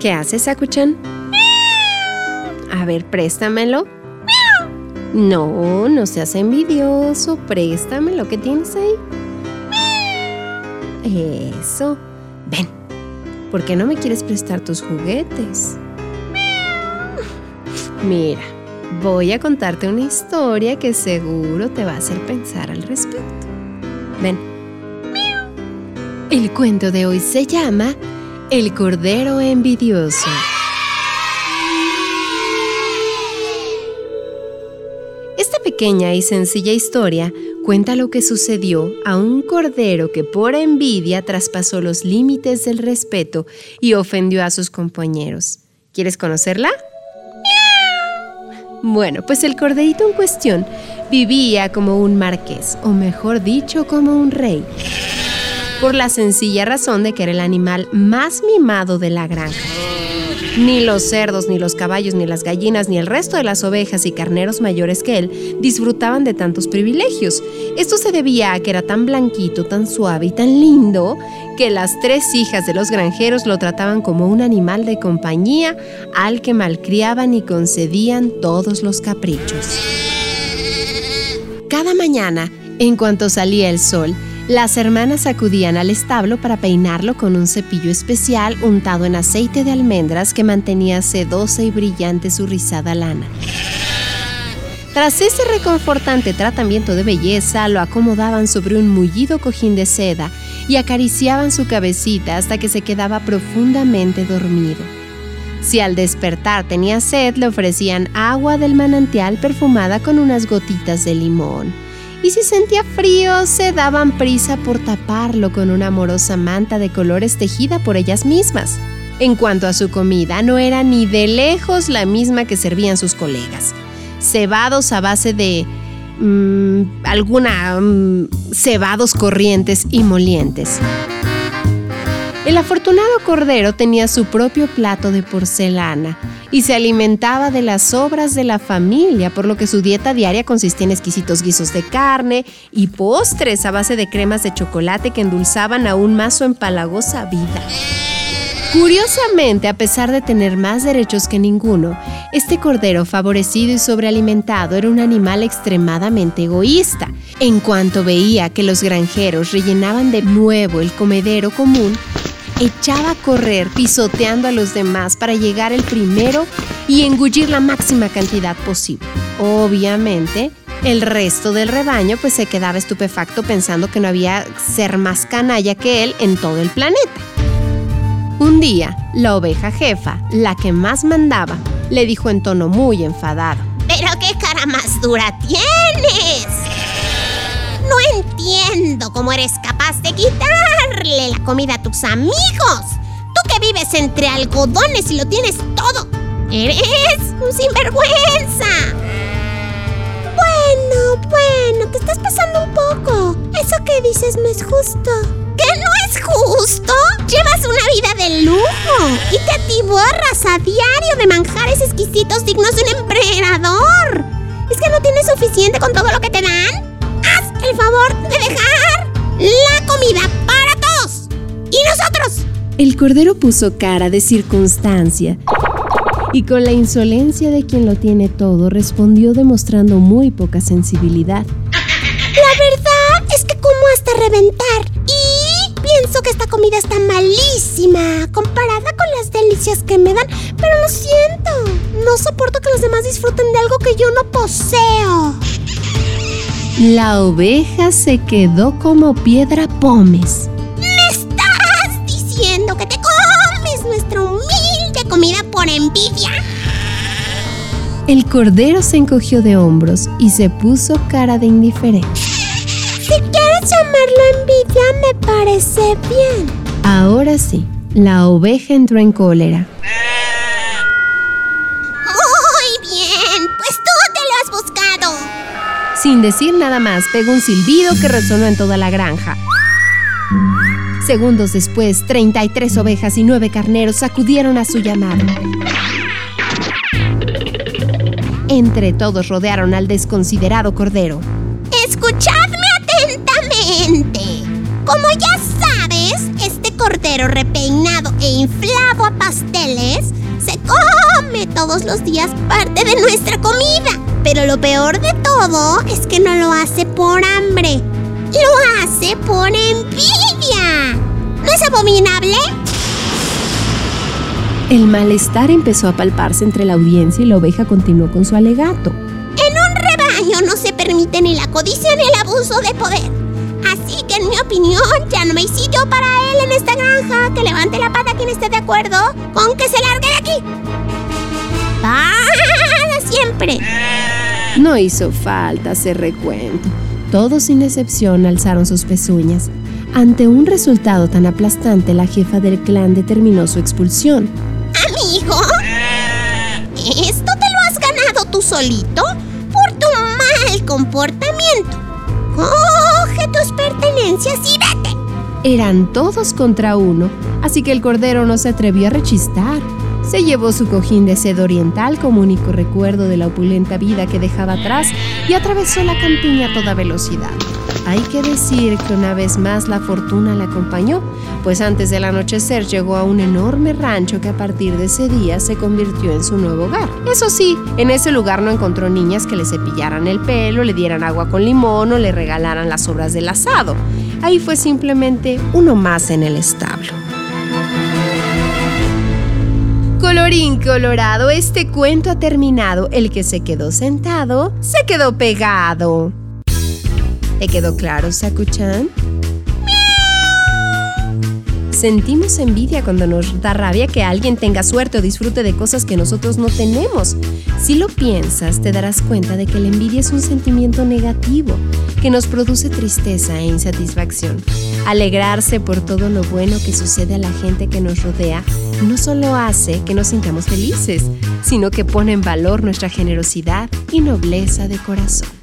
¿Qué haces, Sakuchan? A ver, préstamelo. No, no seas envidioso. Préstamelo. ¿Qué tienes ahí? Eso. Ven. ¿Por qué no me quieres prestar tus juguetes? Mira, voy a contarte una historia que seguro te va a hacer pensar al respecto. Ven. El cuento de hoy se llama el Cordero Envidioso. Esta pequeña y sencilla historia cuenta lo que sucedió a un cordero que por envidia traspasó los límites del respeto y ofendió a sus compañeros. ¿Quieres conocerla? Bueno, pues el corderito en cuestión vivía como un marqués, o mejor dicho, como un rey por la sencilla razón de que era el animal más mimado de la granja. Ni los cerdos, ni los caballos, ni las gallinas, ni el resto de las ovejas y carneros mayores que él disfrutaban de tantos privilegios. Esto se debía a que era tan blanquito, tan suave y tan lindo que las tres hijas de los granjeros lo trataban como un animal de compañía al que malcriaban y concedían todos los caprichos. Cada mañana, en cuanto salía el sol, las hermanas acudían al establo para peinarlo con un cepillo especial untado en aceite de almendras que mantenía sedosa y brillante su rizada lana. Tras ese reconfortante tratamiento de belleza, lo acomodaban sobre un mullido cojín de seda y acariciaban su cabecita hasta que se quedaba profundamente dormido. Si al despertar tenía sed, le ofrecían agua del manantial perfumada con unas gotitas de limón y si sentía frío se daban prisa por taparlo con una amorosa manta de colores tejida por ellas mismas. En cuanto a su comida, no era ni de lejos la misma que servían sus colegas. Cebados a base de... Mm, alguna... Mm, cebados corrientes y molientes. El afortunado cordero tenía su propio plato de porcelana y se alimentaba de las sobras de la familia, por lo que su dieta diaria consistía en exquisitos guisos de carne y postres a base de cremas de chocolate que endulzaban aún más su empalagosa vida. Curiosamente, a pesar de tener más derechos que ninguno, este cordero favorecido y sobrealimentado era un animal extremadamente egoísta. En cuanto veía que los granjeros rellenaban de nuevo el comedero común, echaba a correr pisoteando a los demás para llegar el primero y engullir la máxima cantidad posible. Obviamente, el resto del rebaño pues se quedaba estupefacto pensando que no había ser más canalla que él en todo el planeta. Un día, la oveja jefa, la que más mandaba, le dijo en tono muy enfadado. ¿Pero qué cara más dura tienes? No entiendo cómo eres capaz de quitarle la comida a tus amigos. Tú que vives entre algodones y lo tienes todo. Eres un sinvergüenza. Bueno, bueno, te estás pasando un poco. Eso que dices no es justo. ¿Qué no es justo? Llevas una vida de lujo y te atiborras a diario de manjares exquisitos dignos de un emperador. ¿Es que no tienes suficiente con todo lo que te dan? El cordero puso cara de circunstancia y con la insolencia de quien lo tiene todo respondió demostrando muy poca sensibilidad. La verdad es que como hasta reventar y pienso que esta comida está malísima comparada con las delicias que me dan, pero lo siento, no soporto que los demás disfruten de algo que yo no poseo. La oveja se quedó como piedra pómez. Comida por envidia? El cordero se encogió de hombros y se puso cara de indiferencia. Si quieres quieres llamarlo envidia, me parece bien. Ahora sí, la oveja entró en cólera. Muy bien, pues tú te lo has buscado. Sin decir nada más, pegó un silbido que resonó en toda la granja. Segundos después, 33 ovejas y 9 carneros acudieron a su llamado. Entre todos rodearon al desconsiderado cordero. Escuchadme atentamente. Como ya sabes, este cordero repeinado e inflado a pasteles se come todos los días parte de nuestra comida. Pero lo peor de todo es que no lo hace por hambre. Lo hace por envidia. ¿No es abominable? El malestar empezó a palparse entre la audiencia y la oveja continuó con su alegato. En un rebaño no se permite ni la codicia ni el abuso de poder. Así que en mi opinión ya no hay sitio para él en esta granja. Que levante la pata quien esté de acuerdo con que se largue de aquí. Para siempre. No hizo falta hacer recuento. Todos sin excepción alzaron sus pezuñas. Ante un resultado tan aplastante, la jefa del clan determinó su expulsión. Amigo, ¿esto te lo has ganado tú solito por tu mal comportamiento? Coge tus pertenencias y vete. Eran todos contra uno, así que el cordero no se atrevió a rechistar. Se llevó su cojín de seda oriental como único recuerdo de la opulenta vida que dejaba atrás y atravesó la campiña a toda velocidad. Hay que decir que una vez más la fortuna le acompañó, pues antes del anochecer llegó a un enorme rancho que a partir de ese día se convirtió en su nuevo hogar. Eso sí, en ese lugar no encontró niñas que le cepillaran el pelo, le dieran agua con limón o le regalaran las obras del asado. Ahí fue simplemente uno más en el establo. Colorín colorado, este cuento ha terminado. El que se quedó sentado, se quedó pegado. ¿Te quedó claro, Sakuchan? Sentimos envidia cuando nos da rabia que alguien tenga suerte o disfrute de cosas que nosotros no tenemos. Si lo piensas, te darás cuenta de que la envidia es un sentimiento negativo que nos produce tristeza e insatisfacción. Alegrarse por todo lo bueno que sucede a la gente que nos rodea no solo hace que nos sintamos felices, sino que pone en valor nuestra generosidad y nobleza de corazón.